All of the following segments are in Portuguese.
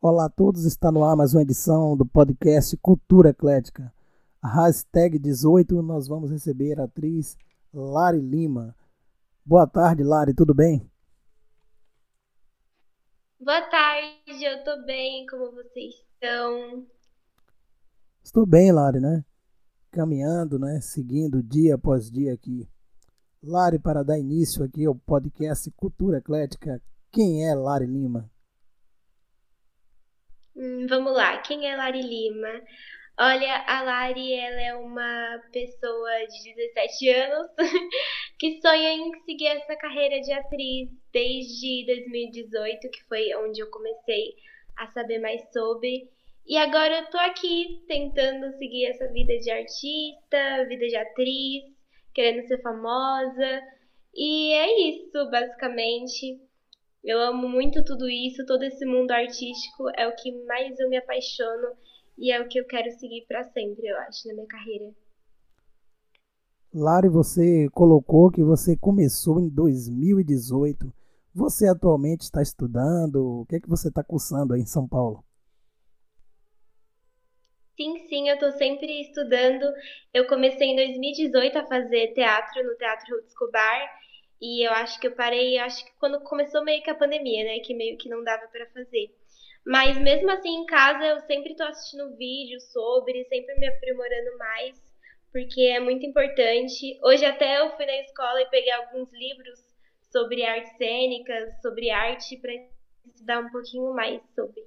Olá a todos, está no ar mais uma edição do podcast Cultura Eclética. A hashtag 18 nós vamos receber a atriz Lari Lima. Boa tarde, Lari, tudo bem? Boa tarde, eu tô bem, como vocês estão? Estou bem, Lari, né? Caminhando, né? Seguindo dia após dia aqui. Lari, para dar início aqui ao podcast Cultura Eclética, quem é Lari Lima? Hum, vamos lá, quem é Lari Lima? Olha, a Lari, ela é uma pessoa de 17 anos que sonha em seguir essa carreira de atriz desde 2018, que foi onde eu comecei a saber mais sobre. E agora eu tô aqui tentando seguir essa vida de artista, vida de atriz, querendo ser famosa. E é isso, basicamente. Eu amo muito tudo isso, todo esse mundo artístico é o que mais eu me apaixono e é o que eu quero seguir para sempre, eu acho, na minha carreira. Lari, você colocou que você começou em 2018. Você atualmente está estudando? O que é que você está cursando aí em São Paulo? Sim, sim, eu estou sempre estudando. Eu comecei em 2018 a fazer teatro no Teatro Rutz Escobar e eu acho que eu parei, acho que quando começou meio que a pandemia, né? Que meio que não dava para fazer. Mas mesmo assim em casa eu sempre tô assistindo vídeos sobre, sempre me aprimorando mais, porque é muito importante. Hoje até eu fui na escola e peguei alguns livros sobre artes cênicas, sobre arte para estudar um pouquinho mais sobre.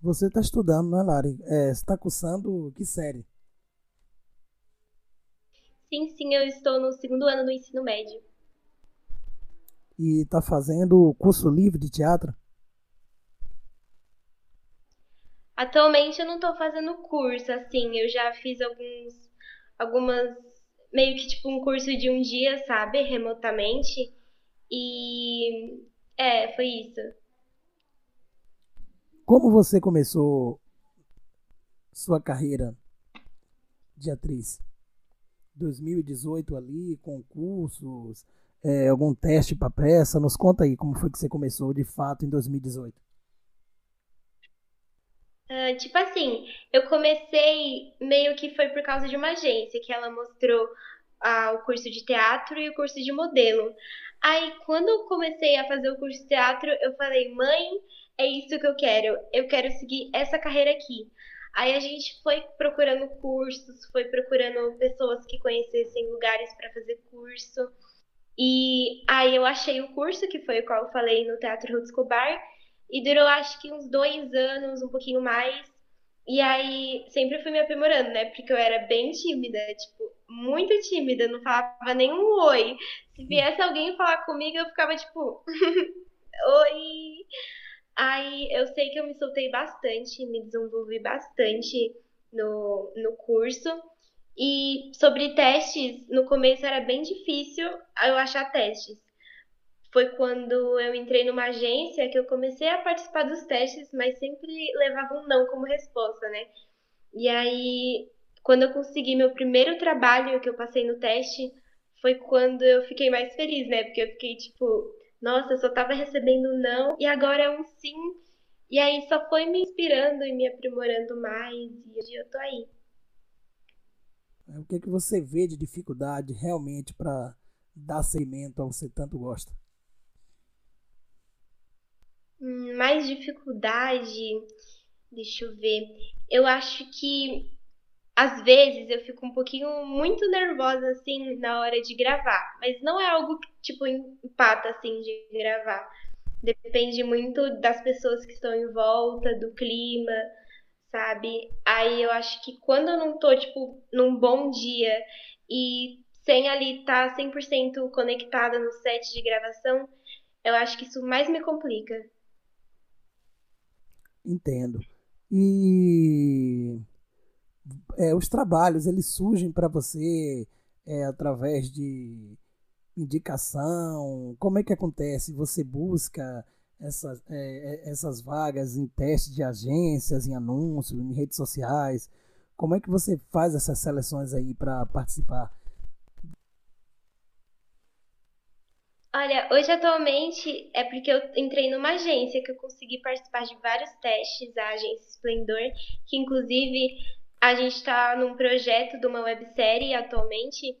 Você está estudando, né, Lari? É, você está cursando que série? Sim, sim, eu estou no segundo ano do ensino médio. E está fazendo curso livre de teatro? Atualmente eu não estou fazendo curso, assim, eu já fiz alguns, algumas, meio que tipo um curso de um dia, sabe, remotamente. E é, foi isso. Como você começou sua carreira de atriz? 2018 ali, concursos, é, algum teste para peça? Nos conta aí como foi que você começou de fato em 2018. Uh, tipo assim, eu comecei meio que foi por causa de uma agência que ela mostrou uh, o curso de teatro e o curso de modelo. Aí, quando eu comecei a fazer o curso de teatro, eu falei, mãe, é isso que eu quero, eu quero seguir essa carreira aqui. Aí a gente foi procurando cursos, foi procurando pessoas que conhecessem lugares para fazer curso. E aí eu achei o curso, que foi o qual eu falei no Teatro Ruth Escobar, e durou acho que uns dois anos, um pouquinho mais. E aí sempre fui me aprimorando, né? Porque eu era bem tímida, tipo, muito tímida, não falava nenhum oi. Se viesse alguém falar comigo, eu ficava tipo, oi. Aí eu sei que eu me soltei bastante, me desenvolvi bastante no, no curso. E sobre testes, no começo era bem difícil eu achar testes. Foi quando eu entrei numa agência que eu comecei a participar dos testes, mas sempre levava um não como resposta, né? E aí, quando eu consegui meu primeiro trabalho que eu passei no teste, foi quando eu fiquei mais feliz, né? Porque eu fiquei tipo, nossa, eu só tava recebendo não e agora é um sim. E aí só foi me inspirando e me aprimorando mais e hoje eu tô aí. É, o que, é que você vê de dificuldade realmente para dar seguimento ao que você tanto gosta? Hum, mais dificuldade, deixa eu ver. Eu acho que às vezes eu fico um pouquinho muito nervosa assim na hora de gravar, mas não é algo que tipo empata assim de gravar. Depende muito das pessoas que estão em volta, do clima, sabe? Aí eu acho que quando eu não tô tipo num bom dia e sem ali estar tá 100% conectada no set de gravação, eu acho que isso mais me complica. Entendo. E é, os trabalhos eles surgem para você é, através de indicação? Como é que acontece? Você busca essas, é, é, essas vagas em testes de agências, em anúncios, em redes sociais? Como é que você faz essas seleções aí para participar? Olha, hoje atualmente é porque eu entrei numa agência que eu consegui participar de vários testes, a agência Splendor, que inclusive a gente está num projeto de uma websérie atualmente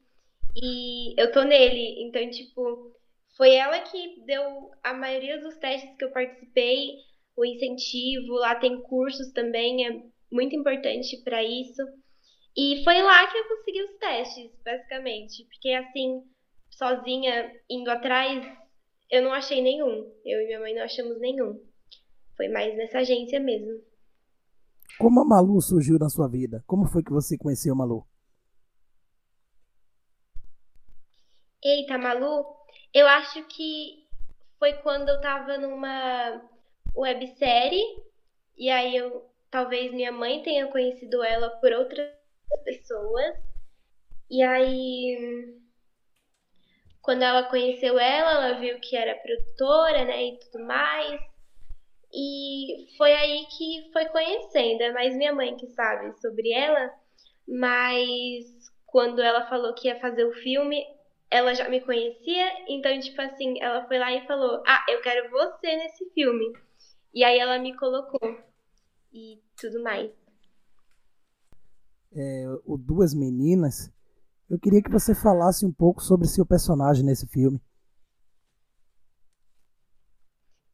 e eu tô nele. Então, tipo, foi ela que deu a maioria dos testes que eu participei, o incentivo, lá tem cursos também, é muito importante para isso. E foi lá que eu consegui os testes, basicamente, porque assim, sozinha indo atrás, eu não achei nenhum. Eu e minha mãe não achamos nenhum. Foi mais nessa agência mesmo. Como a Malu surgiu na sua vida? Como foi que você conheceu a Malu? Eita, Malu, eu acho que foi quando eu tava numa websérie e aí eu talvez minha mãe tenha conhecido ela por outras pessoas. E aí quando ela conheceu ela, ela viu que era produtora, né, e tudo mais. E foi aí que foi conhecendo. É mais minha mãe que sabe sobre ela, mas quando ela falou que ia fazer o filme, ela já me conhecia, então, tipo assim, ela foi lá e falou: Ah, eu quero você nesse filme. E aí ela me colocou e tudo mais. É, o Duas Meninas eu queria que você falasse um pouco sobre seu personagem nesse filme.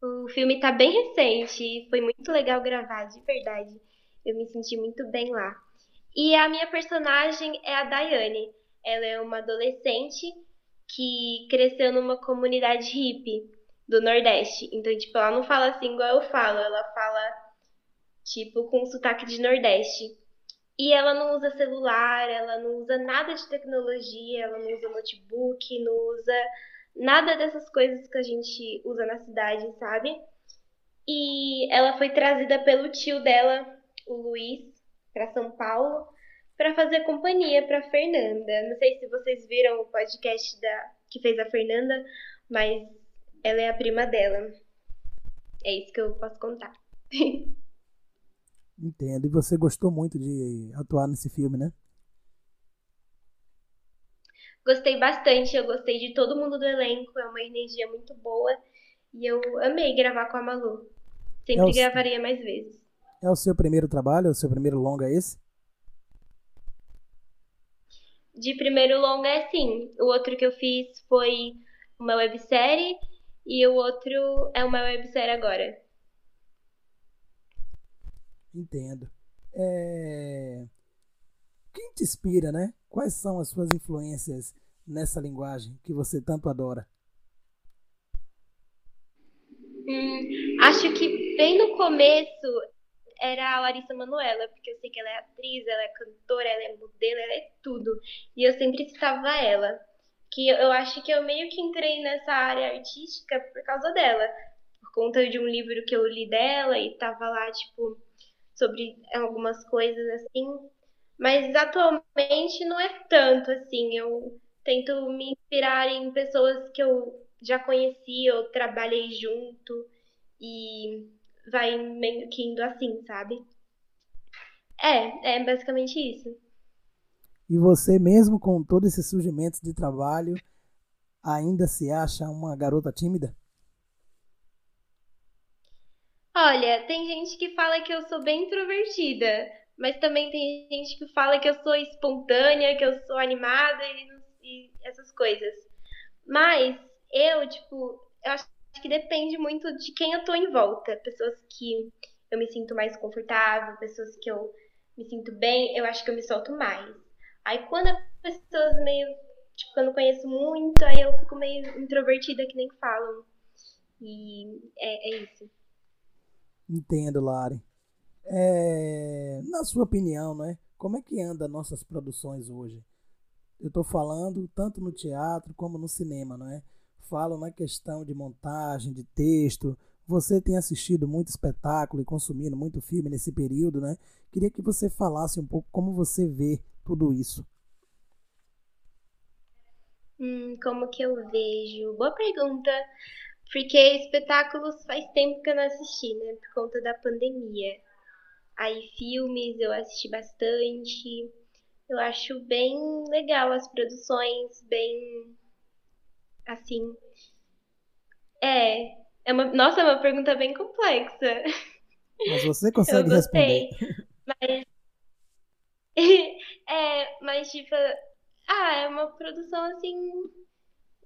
O filme tá bem recente, foi muito legal gravar, de verdade. Eu me senti muito bem lá. E a minha personagem é a Daiane. Ela é uma adolescente que cresceu numa comunidade hippie do Nordeste. Então, tipo, ela não fala assim igual eu falo, ela fala, tipo, com sotaque de Nordeste. E ela não usa celular, ela não usa nada de tecnologia, ela não usa notebook, não usa nada dessas coisas que a gente usa na cidade, sabe? E ela foi trazida pelo tio dela, o Luiz, para São Paulo, para fazer companhia para Fernanda. Não sei se vocês viram o podcast da que fez a Fernanda, mas ela é a prima dela. É isso que eu posso contar. Entendo. E você gostou muito de atuar nesse filme, né? Gostei bastante, eu gostei de todo mundo do elenco, é uma energia muito boa e eu amei gravar com a Malu. Sempre é gravaria mais vezes. É o seu primeiro trabalho, é o seu primeiro longa esse? De primeiro longa é sim. O outro que eu fiz foi uma websérie e o outro é uma websérie agora. Entendo. É... Te inspira, né? Quais são as suas influências nessa linguagem que você tanto adora? Hum, acho que bem no começo era a Larissa Manoela, porque eu sei que ela é atriz, ela é cantora, ela é modelo, ela é tudo. E eu sempre citava ela. Que eu acho que eu meio que entrei nessa área artística por causa dela. Por conta de um livro que eu li dela e tava lá, tipo, sobre algumas coisas assim, mas atualmente não é tanto assim. Eu tento me inspirar em pessoas que eu já conheci, eu trabalhei junto e vai meio que indo assim, sabe? É, é basicamente isso. E você mesmo com todo esse surgimento de trabalho, ainda se acha uma garota tímida? Olha, tem gente que fala que eu sou bem introvertida, mas também tem gente que fala que eu sou espontânea, que eu sou animada e, e essas coisas. Mas eu, tipo, eu acho que depende muito de quem eu tô em volta. Pessoas que eu me sinto mais confortável, pessoas que eu me sinto bem, eu acho que eu me solto mais. Aí quando as pessoas meio, tipo, eu não conheço muito, aí eu fico meio introvertida que nem falam. E é, é isso. Entendo, Lari. É, na sua opinião, né? Como é que anda nossas produções hoje? Eu estou falando tanto no teatro como no cinema, não é? Falo na questão de montagem, de texto. Você tem assistido muito espetáculo e consumindo muito filme nesse período, né? Queria que você falasse um pouco como você vê tudo isso. Hum, como que eu vejo? Boa pergunta. Porque espetáculos faz tempo que eu não assisti, né? Por conta da pandemia. Aí filmes eu assisti bastante. Eu acho bem legal as produções, bem assim. É, é uma, nossa, é uma pergunta bem complexa. Mas você consegue responder. Mas, é, mas tipo, ah, é uma produção assim,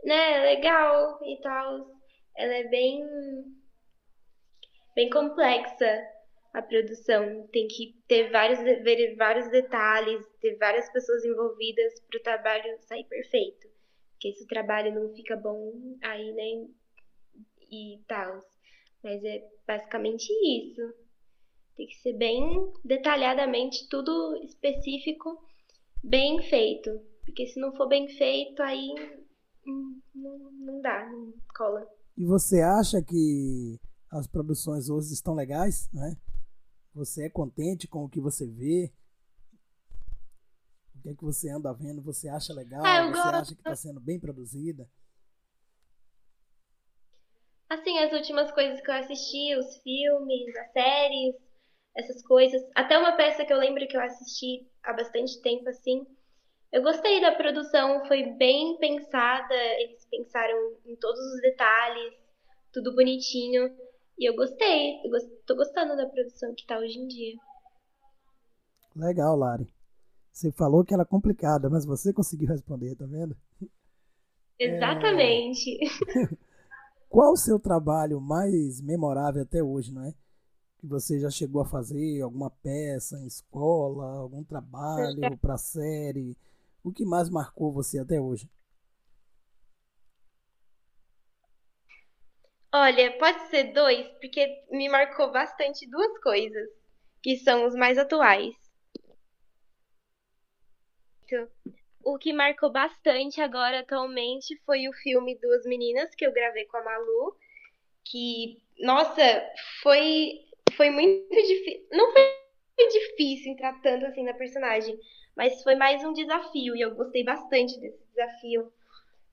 né, legal e tal. Ela é bem, bem complexa a produção. Tem que ter vários, ver vários detalhes, ter várias pessoas envolvidas para o trabalho sair perfeito. Porque se o trabalho não fica bom, aí nem né, e tal. Mas é basicamente isso. Tem que ser bem detalhadamente, tudo específico, bem feito. Porque se não for bem feito, aí não, não dá, não cola. E você acha que as produções hoje estão legais, né? Você é contente com o que você vê? O que é que você anda vendo? Você acha legal? Ah, você gosto. acha que está sendo bem produzida? Assim, as últimas coisas que eu assisti, os filmes, as séries, essas coisas. Até uma peça que eu lembro que eu assisti há bastante tempo, assim. Eu gostei da produção, foi bem pensada, eles pensaram em todos os detalhes, tudo bonitinho. E eu gostei, tô gostando da produção que tá hoje em dia. Legal, Lari. Você falou que era complicada, mas você conseguiu responder, tá vendo? Exatamente. É... Qual o seu trabalho mais memorável até hoje, não é? Que você já chegou a fazer alguma peça em escola, algum trabalho para série? O que mais marcou você até hoje? Olha, pode ser dois, porque me marcou bastante duas coisas, que são os mais atuais. O que marcou bastante agora atualmente foi o filme Duas Meninas que eu gravei com a Malu, que nossa, foi foi muito difícil. Não foi difícil entrar tanto assim na personagem, mas foi mais um desafio e eu gostei bastante desse desafio,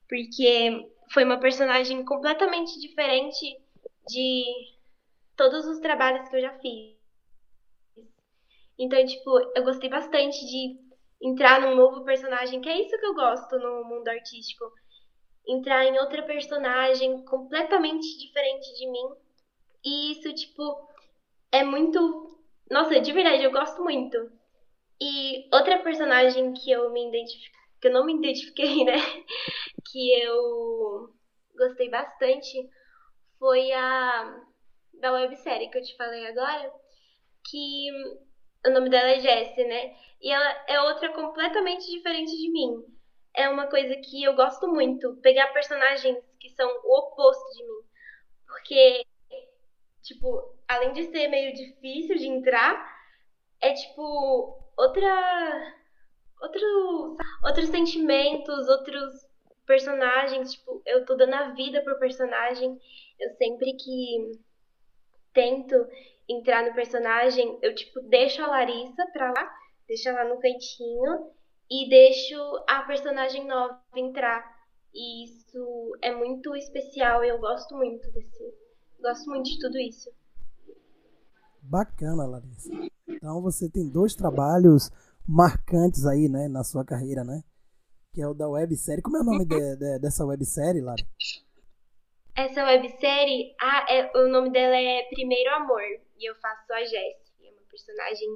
porque foi uma personagem completamente diferente de todos os trabalhos que eu já fiz. Então, tipo, eu gostei bastante de entrar num novo personagem, que é isso que eu gosto no mundo artístico. Entrar em outra personagem completamente diferente de mim. E isso, tipo, é muito. Nossa, de verdade, eu gosto muito. E outra personagem que eu me identifiquei, que eu não me identifiquei, né? Que eu gostei bastante foi a da websérie que eu te falei agora, que o nome dela é Jessie, né? E ela é outra completamente diferente de mim. É uma coisa que eu gosto muito, pegar personagens que são o oposto de mim. Porque, tipo, além de ser meio difícil de entrar, é tipo outra outro, outros sentimentos, outros personagens, tipo, eu tô dando a vida pro personagem. Eu sempre que tento entrar no personagem, eu tipo deixo a Larissa pra lá, deixo ela no cantinho e deixo a personagem nova entrar. E isso é muito especial eu gosto muito desse. Gosto muito de tudo isso. Bacana, Larissa. Então você tem dois trabalhos marcantes aí, né, na sua carreira, né? Que é o da websérie. Como é o nome de, de, dessa websérie, Lara? Essa websérie, ah, é, o nome dela é Primeiro Amor. E eu faço a Jessie. É uma personagem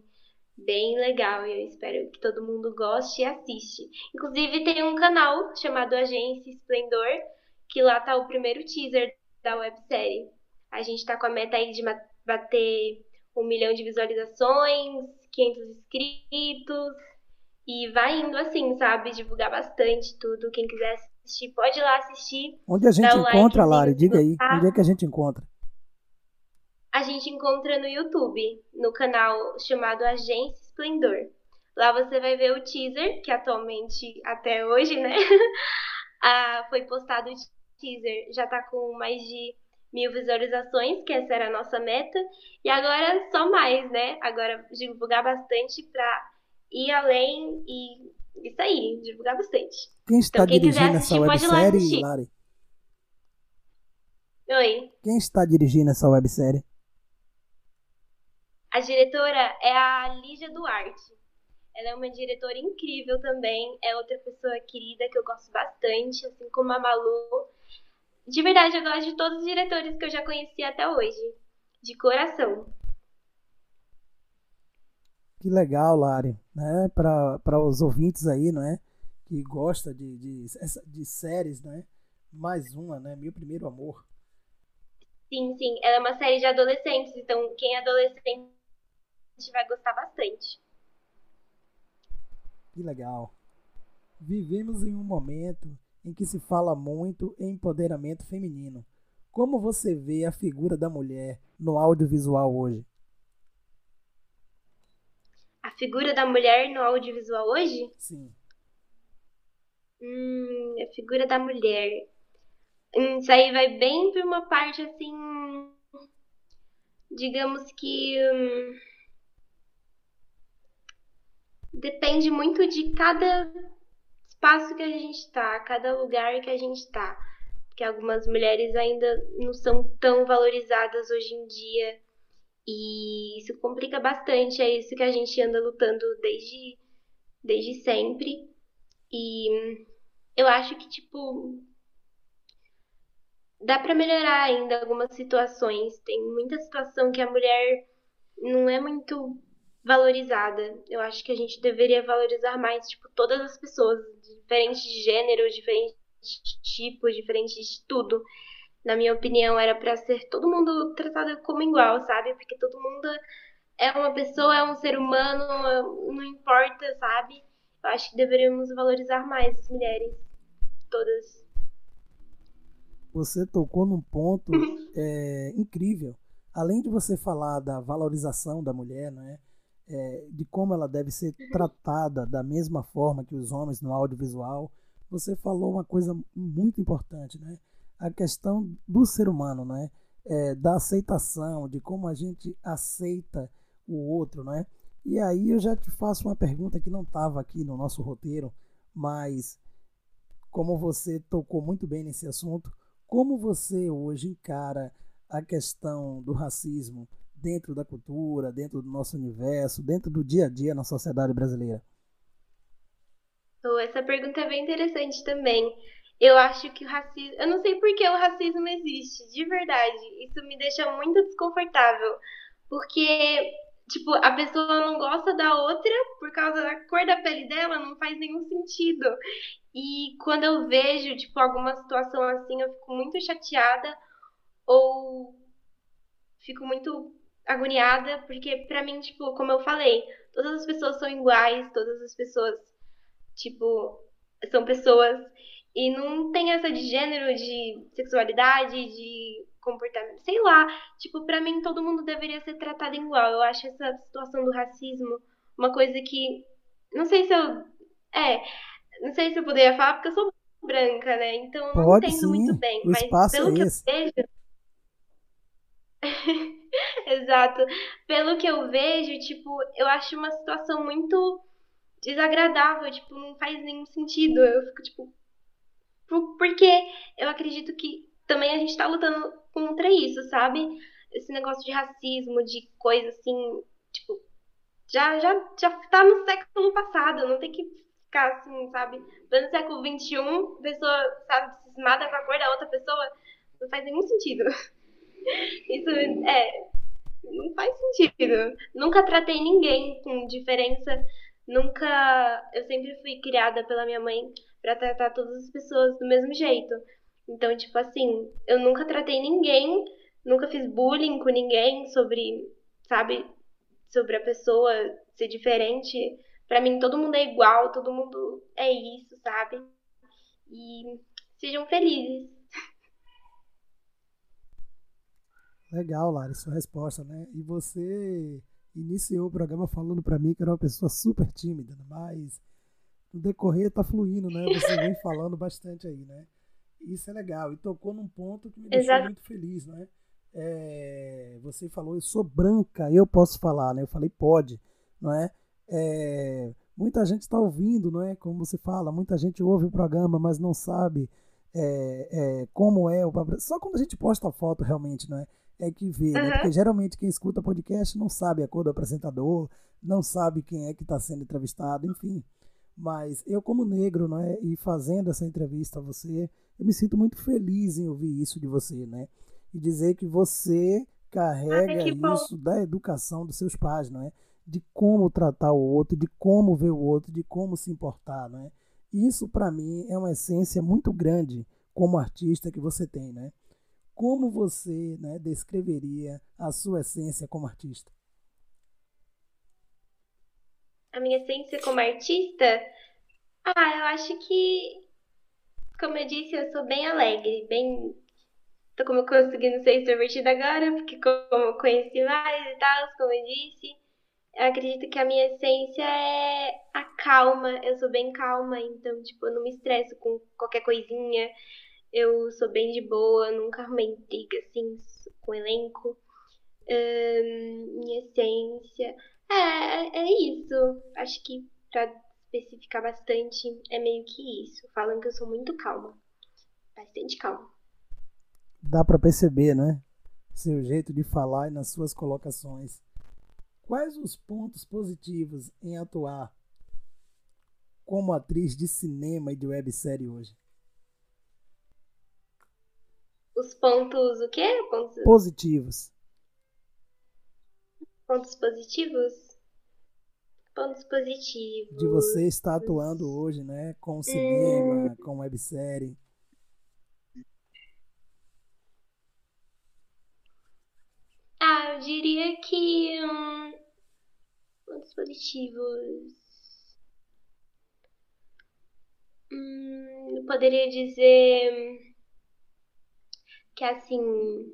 bem legal e eu espero que todo mundo goste e assiste. Inclusive tem um canal chamado Agência Esplendor, que lá tá o primeiro teaser da websérie. A gente tá com a meta aí de bater um milhão de visualizações, 500 inscritos. E vai indo assim, sabe? Divulgar bastante tudo. Quem quiser assistir, pode ir lá assistir. Onde a gente encontra, like, Lari? Diga aí. Onde é que a gente encontra? A gente encontra no YouTube, no canal chamado Agência Esplendor. Lá você vai ver o teaser, que atualmente, até hoje, né? ah, foi postado o teaser. Já tá com mais de mil visualizações, que essa era a nossa meta. E agora só mais, né? Agora divulgar bastante pra ir além e isso aí, divulgar bastante. Quem está então, quem dirigindo assistir, essa websérie, Lari? Oi. Quem está dirigindo essa websérie? A diretora é a Lígia Duarte. Ela é uma diretora incrível também. É outra pessoa querida que eu gosto bastante, assim como a Malu de verdade, eu gosto de todos os diretores que eu já conheci até hoje. De coração. Que legal, Lari, né? Para os ouvintes aí, não é? Que gosta de, de, de séries, né? Mais uma, né? Meu Primeiro Amor. Sim, sim. Ela é uma série de adolescentes, então quem é adolescente vai gostar bastante. Que legal. Vivemos em um momento em que se fala muito em empoderamento feminino. Como você vê a figura da mulher no audiovisual hoje? A figura da mulher no audiovisual hoje? Sim. Hum, a figura da mulher. Hum, isso aí vai bem para uma parte assim. Digamos que. Hum, depende muito de cada espaço que a gente está, cada lugar que a gente está. Porque algumas mulheres ainda não são tão valorizadas hoje em dia. E isso complica bastante. É isso que a gente anda lutando desde, desde sempre. E eu acho que, tipo, dá para melhorar ainda algumas situações. Tem muita situação que a mulher não é muito valorizada. Eu acho que a gente deveria valorizar mais, tipo, todas as pessoas, diferentes de gênero, diferentes de tipo, diferentes de tudo. Na minha opinião, era para ser todo mundo tratado como igual, sabe? Porque todo mundo é uma pessoa, é um ser humano, não importa, sabe? Eu acho que deveríamos valorizar mais as mulheres, todas. Você tocou num ponto é, incrível. Além de você falar da valorização da mulher, não é? É, de como ela deve ser tratada da mesma forma que os homens no audiovisual, você falou uma coisa muito importante, né? A questão do ser humano, né? É, da aceitação, de como a gente aceita o outro, né? E aí eu já te faço uma pergunta que não estava aqui no nosso roteiro, mas como você tocou muito bem nesse assunto, como você hoje encara a questão do racismo, dentro da cultura, dentro do nosso universo, dentro do dia a dia na sociedade brasileira? Essa pergunta é bem interessante também. Eu acho que o racismo. Eu não sei por que o racismo existe, de verdade. Isso me deixa muito desconfortável. Porque, tipo, a pessoa não gosta da outra por causa da cor da pele dela, não faz nenhum sentido. E quando eu vejo, tipo, alguma situação assim, eu fico muito chateada ou fico muito agoniada, porque para mim, tipo, como eu falei, todas as pessoas são iguais, todas as pessoas, tipo, são pessoas e não tem essa de gênero, de sexualidade, de comportamento, sei lá. Tipo, para mim todo mundo deveria ser tratado igual. Eu acho essa situação do racismo uma coisa que não sei se eu é, não sei se eu poderia falar porque eu sou branca, né? Então eu não Pode, entendo sim. muito bem, o mas pelo é que esse. eu vejo Exato. Pelo que eu vejo, tipo, eu acho uma situação muito desagradável, tipo, não faz nenhum sentido. Eu fico, tipo, porque eu acredito que também a gente tá lutando contra isso, sabe? Esse negócio de racismo, de coisa assim, tipo, já, já, já tá no século passado, não tem que ficar assim, sabe? No século XXI, pessoa, sabe, cismada com a cor da outra pessoa, não faz nenhum sentido. Isso é. Não faz sentido. Nunca tratei ninguém com diferença. Nunca. Eu sempre fui criada pela minha mãe para tratar todas as pessoas do mesmo jeito. Então, tipo assim, eu nunca tratei ninguém, nunca fiz bullying com ninguém sobre, sabe, sobre a pessoa ser diferente. Para mim, todo mundo é igual, todo mundo é isso, sabe? E sejam felizes. Legal, Lara, sua resposta, né? E você iniciou o programa falando para mim que era uma pessoa super tímida, mas no decorrer tá fluindo, né? Você vem falando bastante aí, né? Isso é legal. E tocou num ponto que me deixou Exato. muito feliz, né? É, você falou, eu sou branca, eu posso falar, né? Eu falei, pode, não é? é muita gente está ouvindo, não é? Como você fala, muita gente ouve o programa, mas não sabe é, é, como é o Só quando a gente posta a foto realmente, não é? É que vê, né? Uhum. Porque geralmente quem escuta podcast não sabe a cor do apresentador, não sabe quem é que está sendo entrevistado, enfim. Mas eu, como negro, né, e fazendo essa entrevista a você, eu me sinto muito feliz em ouvir isso de você, né? E dizer que você carrega ah, isso da educação dos seus pais, não é? De como tratar o outro, de como ver o outro, de como se importar, não é? Isso para mim é uma essência muito grande como artista que você tem, né? Como você, né, descreveria a sua essência como artista? A minha essência como artista? Ah, eu acho que como eu disse, eu sou bem alegre, bem tô como conseguindo ser extrovertida agora, porque como eu conheci mais e tal, como eu disse, eu acredito que a minha essência é a calma. Eu sou bem calma, então, tipo, eu não me estresso com qualquer coisinha. Eu sou bem de boa, nunca arrumei intriga, assim, com elenco. minha essência. É, é isso. Acho que pra especificar bastante, é meio que isso. Falam que eu sou muito calma. Bastante calma dá para perceber, né? Seu jeito de falar e nas suas colocações. Quais os pontos positivos em atuar como atriz de cinema e de websérie hoje? Os pontos o quê? Pontos... Positivos. Pontos positivos? Pontos positivos. De você estar atuando hoje, né? Com cinema, hum. com websérie. Ah, eu diria que. Hum, pontos positivos. Hum, eu poderia dizer que assim.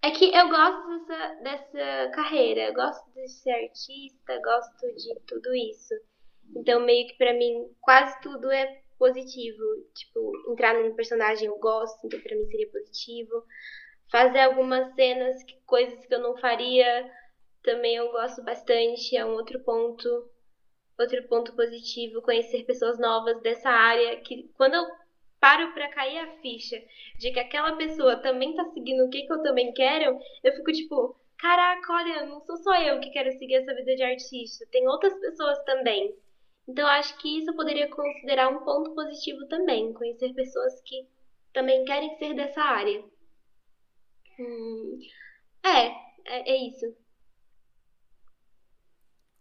É que eu gosto dessa, dessa carreira, eu gosto de ser artista, gosto de tudo isso. Então, meio que pra mim, quase tudo é positivo. Tipo, entrar num personagem eu gosto, então pra mim seria positivo. Fazer algumas cenas, coisas que eu não faria, também eu gosto bastante. É um outro ponto, outro ponto positivo. Conhecer pessoas novas dessa área, que quando eu paro para cair a ficha de que aquela pessoa também tá seguindo o que, que eu também quero, eu fico tipo, caraca, olha, não sou só eu que quero seguir essa vida de artista, tem outras pessoas também. Então, acho que isso eu poderia considerar um ponto positivo também, conhecer pessoas que também querem ser dessa área. Hum, é, é, é isso.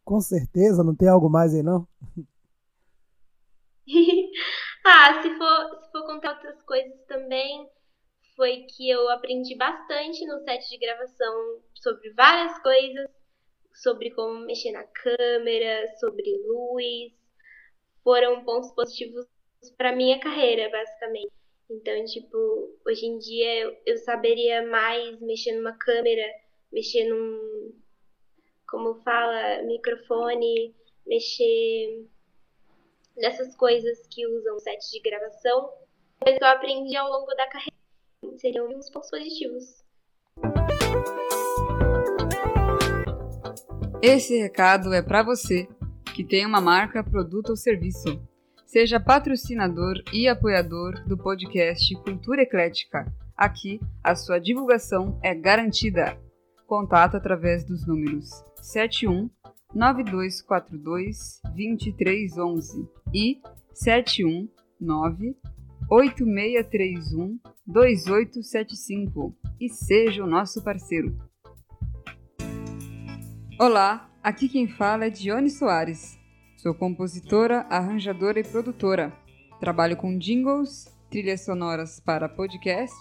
Com certeza, não tem algo mais aí não? ah, se for, se for contar outras coisas também, foi que eu aprendi bastante no set de gravação sobre várias coisas sobre como mexer na câmera, sobre luz, foram pontos positivos para minha carreira, basicamente. Então, tipo, hoje em dia eu, eu saberia mais mexer numa câmera, mexer num, como fala, microfone, mexer nessas coisas que usam sets de gravação, coisas que eu aprendi ao longo da carreira. Seriam uns pontos positivos. Esse recado é para você que tem uma marca, produto ou serviço. Seja patrocinador e apoiador do podcast Cultura Eclética. Aqui, a sua divulgação é garantida. Contato através dos números 71 9242 2311 e 719 8631 2875 e seja o nosso parceiro. Olá, aqui quem fala é Dione Soares. Sou compositora, arranjadora e produtora. Trabalho com jingles, trilhas sonoras para podcast,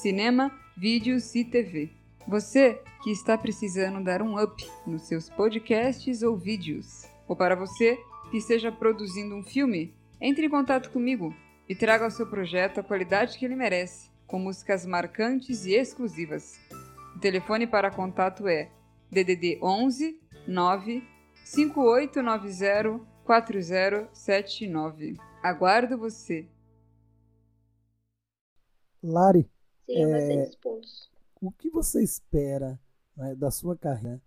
cinema, vídeos e TV. Você que está precisando dar um up nos seus podcasts ou vídeos, ou para você que esteja produzindo um filme, entre em contato comigo e traga ao seu projeto a qualidade que ele merece, com músicas marcantes e exclusivas. O telefone para contato é DDD 11 9 5890 4079. Aguardo você. Lari, Sim, é, pontos. o que você espera né, da sua carreira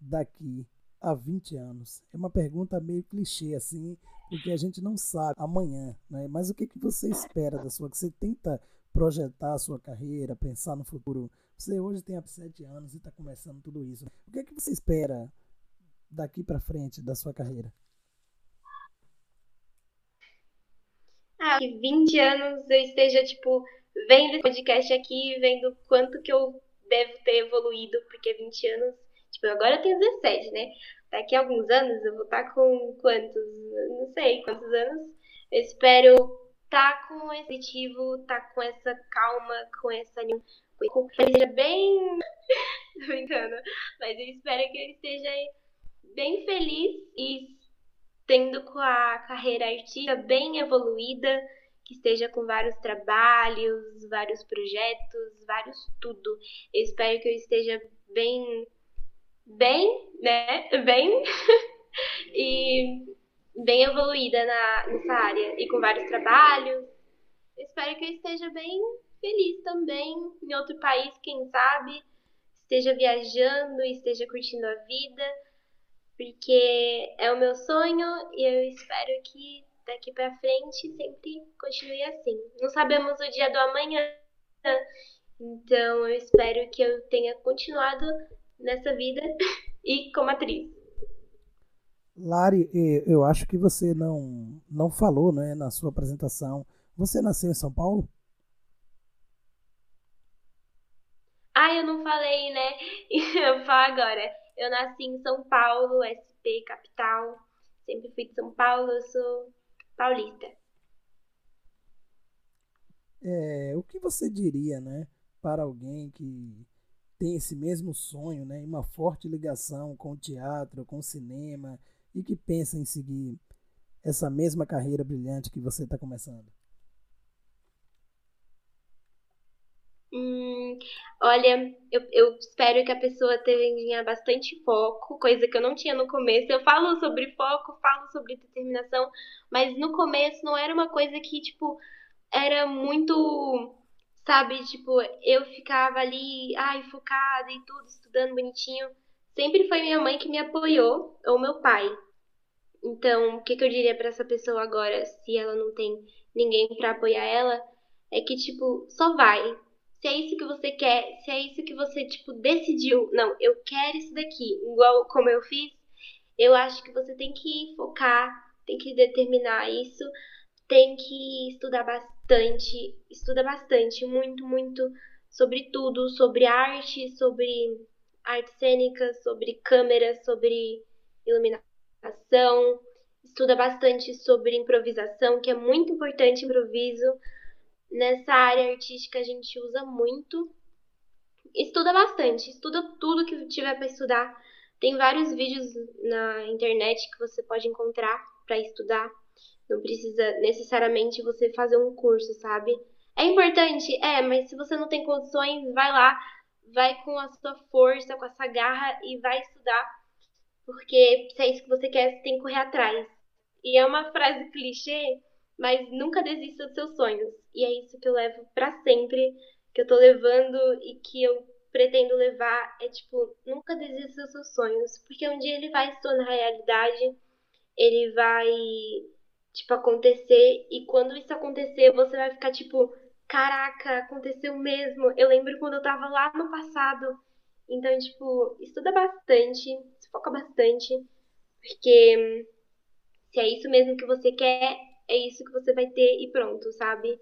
daqui a 20 anos? É uma pergunta meio clichê, assim, porque a gente não sabe amanhã, né? Mas o que, que você espera da sua? Que você tenta projetar a sua carreira, pensar no futuro você hoje tem 7 anos e está começando tudo isso. O que é que você espera daqui para frente da sua carreira? Ah, que 20 anos eu esteja, tipo, vendo esse podcast aqui, vendo quanto que eu devo ter evoluído, porque 20 anos, tipo, agora eu tenho 17, né? Daqui a alguns anos eu vou estar tá com quantos? Não sei quantos anos. Eu espero estar tá com esse objetivo, estar tá com essa calma, com essa com seja bem brincando, mas eu espero que ele esteja bem feliz e tendo com a carreira artística bem evoluída, que esteja com vários trabalhos, vários projetos, vários tudo. Eu espero que eu esteja bem, bem, né? Bem e bem evoluída na, nessa área e com vários trabalhos. Espero que eu esteja bem feliz também em outro país, quem sabe, esteja viajando, esteja curtindo a vida porque é o meu sonho e eu espero que daqui para frente sempre continue assim. Não sabemos o dia do amanhã, então eu espero que eu tenha continuado nessa vida e como atriz. Lari, eu acho que você não, não falou né, na sua apresentação. Você nasceu em São Paulo? Ah, eu não falei, né? Eu vou falar agora. Eu nasci em São Paulo, SP, capital. Sempre fui de São Paulo, eu sou paulista. É, o que você diria, né, para alguém que tem esse mesmo sonho, né, uma forte ligação com o teatro, com o cinema e que pensa em seguir essa mesma carreira brilhante que você está começando? Hum, olha, eu, eu espero que a pessoa tenha bastante foco, coisa que eu não tinha no começo. Eu falo sobre foco, falo sobre determinação, mas no começo não era uma coisa que, tipo, era muito, sabe, tipo, eu ficava ali, ai, focada e tudo, estudando bonitinho. Sempre foi minha mãe que me apoiou, ou meu pai. Então, o que, que eu diria para essa pessoa agora, se ela não tem ninguém para apoiar ela, é que, tipo, só vai se é isso que você quer, se é isso que você, tipo, decidiu, não, eu quero isso daqui, igual como eu fiz, eu acho que você tem que focar, tem que determinar isso, tem que estudar bastante, estuda bastante, muito, muito sobre tudo, sobre arte, sobre arte cênica, sobre câmera, sobre iluminação, estuda bastante sobre improvisação, que é muito importante improviso nessa área artística a gente usa muito. Estuda bastante, estuda tudo que tiver para estudar. Tem vários vídeos na internet que você pode encontrar para estudar. Não precisa necessariamente você fazer um curso, sabe? É importante, é, mas se você não tem condições, vai lá, vai com a sua força, com a sua garra e vai estudar. Porque se é isso que você quer, você tem que correr atrás. E é uma frase clichê, mas nunca desista dos seus sonhos. E é isso que eu levo para sempre, que eu tô levando e que eu pretendo levar é tipo, nunca desista dos seus sonhos, porque um dia ele vai se tornar realidade, ele vai tipo acontecer e quando isso acontecer, você vai ficar tipo, caraca, aconteceu mesmo. Eu lembro quando eu tava lá no passado. Então, tipo, estuda bastante, se foca bastante, porque se é isso mesmo que você quer, é isso que você vai ter e pronto, sabe?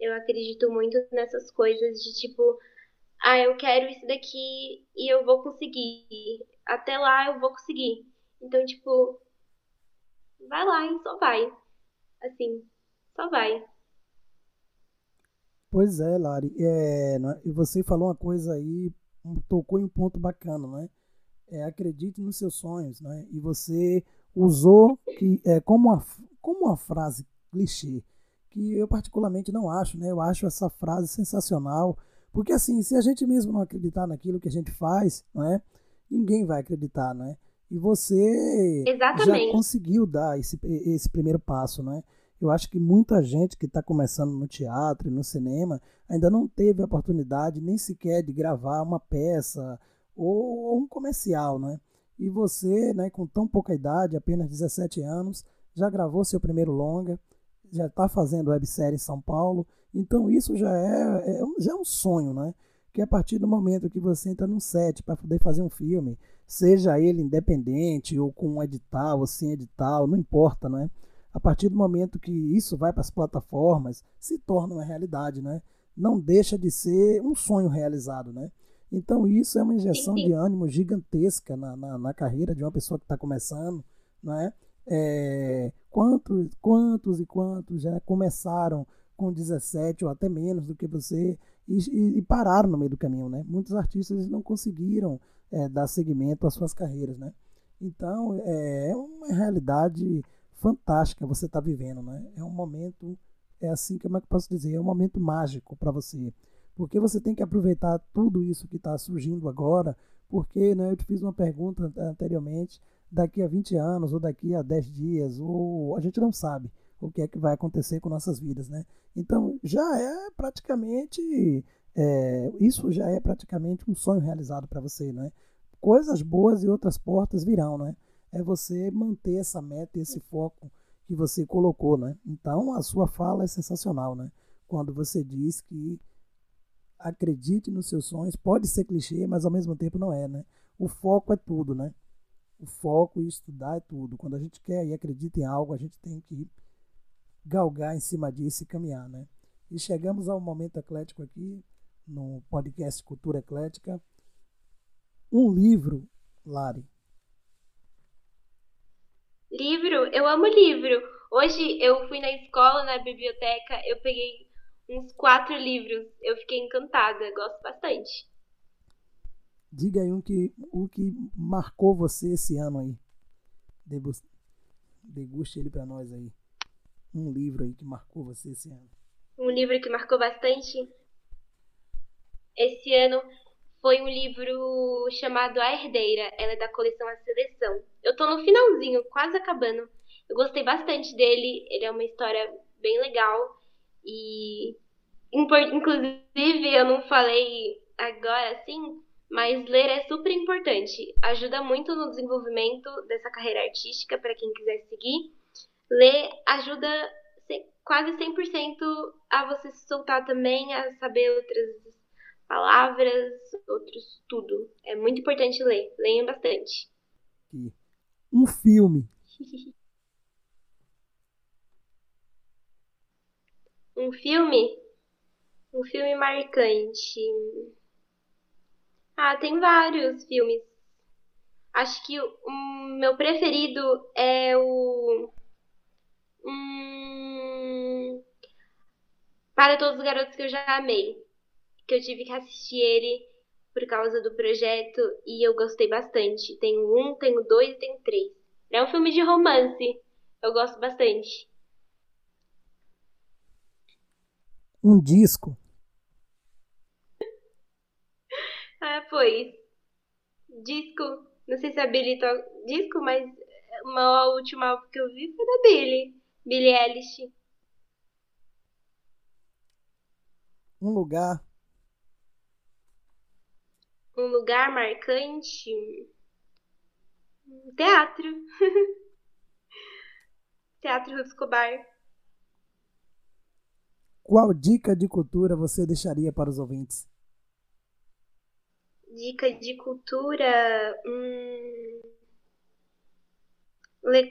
Eu acredito muito nessas coisas de tipo, ah, eu quero isso daqui e eu vou conseguir. Até lá eu vou conseguir. Então, tipo, vai lá e só vai. Assim, só vai. Pois é, Lari. É, né? E você falou uma coisa aí, tocou em um ponto bacana, né? É, acredite nos seus sonhos, né? E você usou que é como uma, como uma frase clichê, que eu particularmente não acho, né? Eu acho essa frase sensacional, porque assim, se a gente mesmo não acreditar naquilo que a gente faz, não é? Ninguém vai acreditar, né? E você Exatamente. já conseguiu dar esse, esse primeiro passo, né? Eu acho que muita gente que está começando no teatro e no cinema ainda não teve a oportunidade nem sequer de gravar uma peça ou, ou um comercial, né? E você, né, com tão pouca idade, apenas 17 anos, já gravou seu primeiro longa, já está fazendo websérie em São Paulo, então isso já é, é, já é um sonho, né? Porque a partir do momento que você entra num set para poder fazer um filme, seja ele independente ou com um edital ou sem edital, não importa, não é? A partir do momento que isso vai para as plataformas, se torna uma realidade, né? Não deixa de ser um sonho realizado, né? Então isso é uma injeção de ânimo gigantesca na, na, na carreira de uma pessoa que está começando, né? É, quantos, quantos e quantos já começaram com 17 ou até menos do que você e, e, pararam no meio do caminho, né? Muitos artistas não conseguiram é, dar seguimento às suas carreiras, né? Então é, é uma realidade fantástica você está vivendo, né? É um momento, é assim como é que eu posso dizer, é um momento mágico para você, porque você tem que aproveitar tudo isso que está surgindo agora, porque, né? Eu te fiz uma pergunta anteriormente, daqui a 20 anos ou daqui a 10 dias, ou a gente não sabe o que é que vai acontecer com nossas vidas, né? Então já é praticamente é, isso já é praticamente um sonho realizado para você, né? Coisas boas e outras portas virão, né? É você manter essa meta, esse foco que você colocou, né? Então a sua fala é sensacional, né? Quando você diz que acredite nos seus sonhos, pode ser clichê, mas ao mesmo tempo não é, né? O foco é tudo, né? O foco e estudar é tudo. Quando a gente quer e acredita em algo, a gente tem que galgar em cima disso e caminhar, né? E chegamos ao momento eclético aqui, no podcast Cultura Eclética. Um livro, Lari. Livro? Eu amo livro. Hoje eu fui na escola, na biblioteca, eu peguei uns quatro livros. Eu fiquei encantada, gosto bastante. Diga aí um que, o que marcou você esse ano aí. Deguste ele para nós aí um livro aí que marcou você esse ano? Um livro que marcou bastante esse ano foi um livro chamado A Herdeira. Ela é da coleção A Seleção. Eu tô no finalzinho, quase acabando. Eu gostei bastante dele. Ele é uma história bem legal. E, inclusive, eu não falei agora assim, mas ler é super importante. Ajuda muito no desenvolvimento dessa carreira artística para quem quiser seguir ler ajuda quase 100% a você se soltar também, a saber outras palavras, outros tudo. É muito importante ler. Leiam bastante. Um filme. um filme? Um filme marcante. Ah, tem vários filmes. Acho que o meu preferido é o Hum... Para todos os garotos que eu já amei. Que eu tive que assistir ele por causa do projeto e eu gostei bastante. Tenho um, tenho dois e tenho três. É um filme de romance. Eu gosto bastante. Um disco. ah, pois. Disco. Não sei se a Billy toca disco, mas uma última álbum que eu vi foi da Billy. Billie Eilish. Um lugar. Um lugar marcante. Teatro. Teatro Escobar. Qual dica de cultura você deixaria para os ouvintes? Dica de cultura. Hum... Ler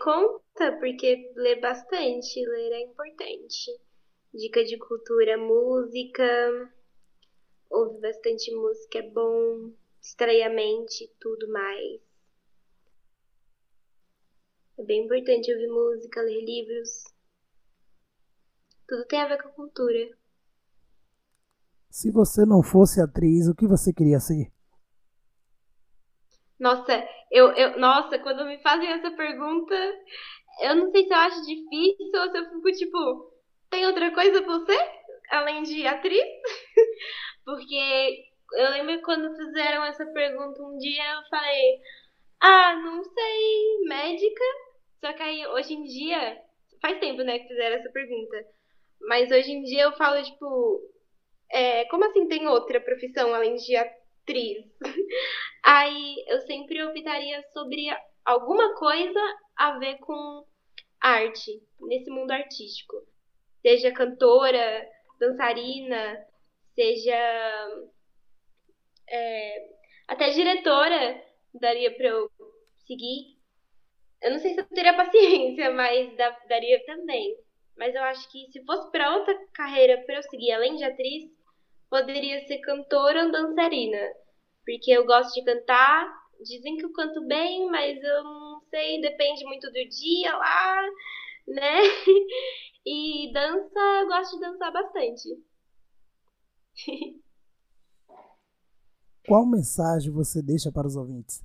conta, porque ler bastante, ler é importante. Dica de cultura, música. Ouve bastante música, é bom. Distrair a mente, tudo mais. É bem importante ouvir música, ler livros. Tudo tem a ver com a cultura. Se você não fosse atriz, o que você queria ser? Nossa, eu, eu, nossa, quando me fazem essa pergunta, eu não sei se eu acho difícil ou se eu fico tipo, tem outra coisa pra você? Além de atriz? Porque eu lembro quando fizeram essa pergunta um dia, eu falei, ah, não sei, médica. Só que aí, hoje em dia, faz tempo, né, que fizeram essa pergunta. Mas hoje em dia eu falo, tipo, é, como assim tem outra profissão além de atriz? Aí eu sempre optaria sobre alguma coisa a ver com arte, nesse mundo artístico. Seja cantora, dançarina, seja É, até diretora daria pra eu seguir. Eu não sei se eu teria paciência, mas daria também. Mas eu acho que se fosse para outra carreira para eu seguir, além de atriz, poderia ser cantora ou dançarina. Porque eu gosto de cantar. Dizem que eu canto bem, mas eu sei, depende muito do dia lá, né? E dança, eu gosto de dançar bastante. Qual mensagem você deixa para os ouvintes?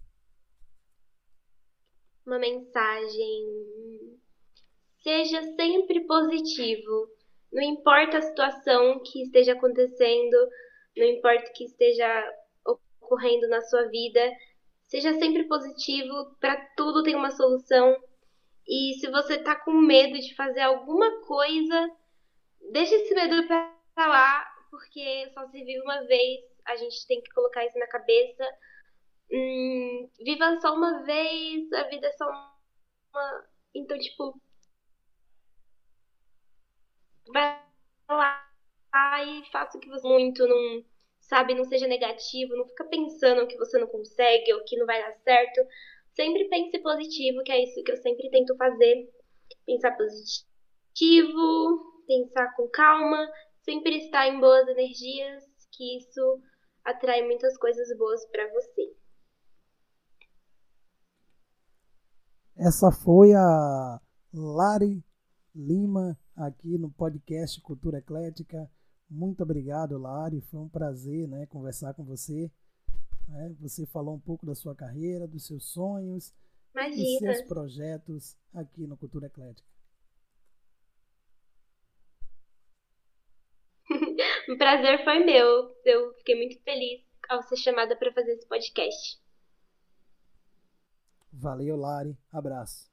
Uma mensagem. Seja sempre positivo. Não importa a situação que esteja acontecendo, não importa o que esteja ocorrendo na sua vida, seja sempre positivo. Para tudo tem uma solução. E se você tá com medo de fazer alguma coisa, deixa esse medo pra lá, porque só se vive uma vez, a gente tem que colocar isso na cabeça. Hum, viva só uma vez, a vida é só uma. Então, tipo. Vai lá e faça o que você muito, não. Sabe, não seja negativo, não fica pensando que você não consegue ou que não vai dar certo sempre pense positivo, que é isso que eu sempre tento fazer. Pensar positivo, pensar com calma, sempre estar em boas energias, que isso atrai muitas coisas boas para você. Essa foi a Lari Lima aqui no podcast Cultura Eclética. Muito obrigado, Lari. Foi um prazer né, conversar com você. Né? Você falou um pouco da sua carreira, dos seus sonhos Imagina. e seus projetos aqui no Cultura Eclética. o prazer foi meu. Eu fiquei muito feliz ao ser chamada para fazer esse podcast. Valeu, Lari. Abraço.